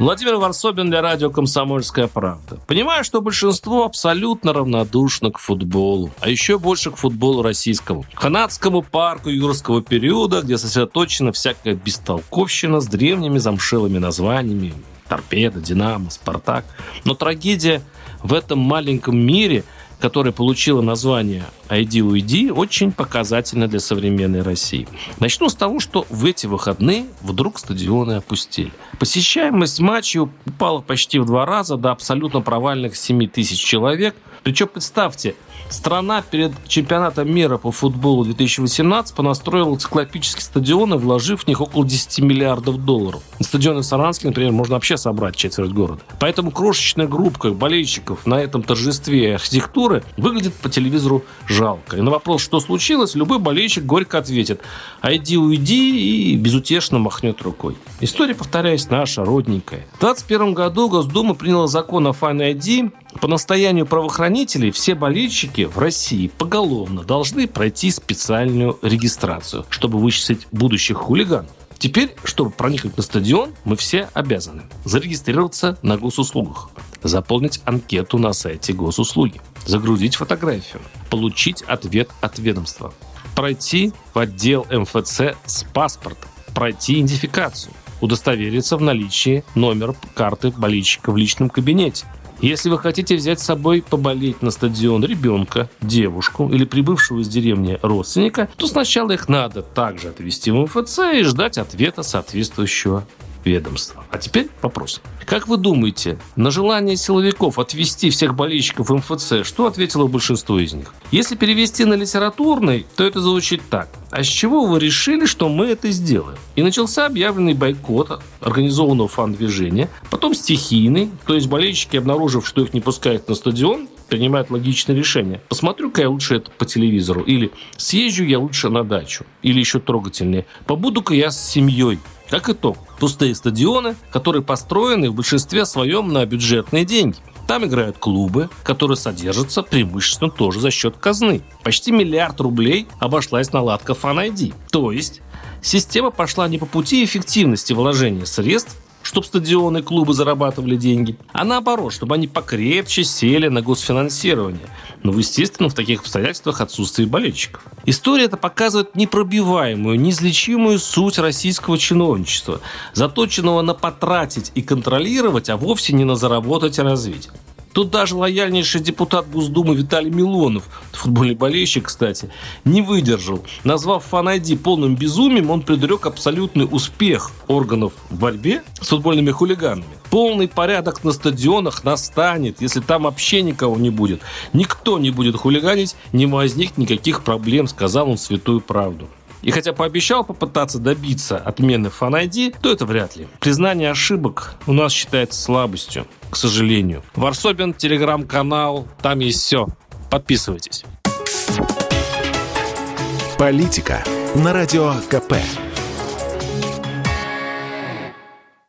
Владимир Варсобин для радио «Комсомольская правда». Понимаю, что большинство абсолютно равнодушно к футболу, а еще больше к футболу российскому. Канадскому парку юрского периода, где сосредоточена всякая бестолковщина с древними замшелыми названиями. Торпеда, Динамо, Спартак. Но трагедия в этом маленьком мире – которая получила название «Айди уйди», очень показательна для современной России. Начну с того, что в эти выходные вдруг стадионы опустили. Посещаемость матчей упала почти в два раза до абсолютно провальных 7 тысяч человек. Причем, представьте, Страна перед чемпионатом мира по футболу 2018 понастроила циклопические стадионы, вложив в них около 10 миллиардов долларов. На стадионе в Саранске, например, можно вообще собрать четверть города. Поэтому крошечная группа болельщиков на этом торжестве архитектуры выглядит по телевизору жалко. И на вопрос, что случилось, любой болельщик горько ответит «Айди, уйди» и безутешно махнет рукой. История, повторяюсь, наша, родненькая. В 2021 году Госдума приняла закон о Fan ID. По настоянию правоохранителей все болельщики в России поголовно должны пройти специальную регистрацию, чтобы вычислить будущих хулиганов. Теперь, чтобы проникнуть на стадион, мы все обязаны зарегистрироваться на госуслугах, заполнить анкету на сайте госуслуги, загрузить фотографию, получить ответ от ведомства, пройти в отдел МФЦ с паспортом, пройти идентификацию, удостовериться в наличии номера карты болельщика в личном кабинете, если вы хотите взять с собой поболеть на стадион ребенка, девушку или прибывшего из деревни родственника, то сначала их надо также отвезти в МФЦ и ждать ответа соответствующего ведомства. А теперь вопрос. Как вы думаете, на желание силовиков отвести всех болельщиков МФЦ, что ответило большинство из них? Если перевести на литературный, то это звучит так. А с чего вы решили, что мы это сделаем? И начался объявленный бойкот организованного фан-движения, потом стихийный, то есть болельщики, обнаружив, что их не пускают на стадион, принимают логичное решение. Посмотрю-ка я лучше это по телевизору. Или съезжу я лучше на дачу. Или еще трогательнее. Побуду-ка я с семьей. Как итог, пустые стадионы, которые построены в большинстве своем на бюджетные деньги. Там играют клубы, которые содержатся преимущественно тоже за счет казны. Почти миллиард рублей обошлась наладка Fan ID. То есть система пошла не по пути эффективности вложения средств, чтобы стадионы клубы зарабатывали деньги, а наоборот, чтобы они покрепче сели на госфинансирование. Но, естественно, в таких обстоятельствах отсутствие болельщиков. История это показывает непробиваемую, неизлечимую суть российского чиновничества, заточенного на потратить и контролировать, а вовсе не на заработать и развить. Тут даже лояльнейший депутат Госдумы Виталий Милонов, футбольный болельщик, кстати, не выдержал. Назвав фан-айди полным безумием, он предрек абсолютный успех органов в борьбе с футбольными хулиганами. Полный порядок на стадионах настанет, если там вообще никого не будет. Никто не будет хулиганить, не возникнет никаких проблем, сказал он святую правду. И хотя пообещал попытаться добиться отмены Fan ID, то это вряд ли. Признание ошибок у нас считается слабостью к сожалению. Варсобин, телеграм-канал, там есть все. Подписывайтесь. Политика на радио КП.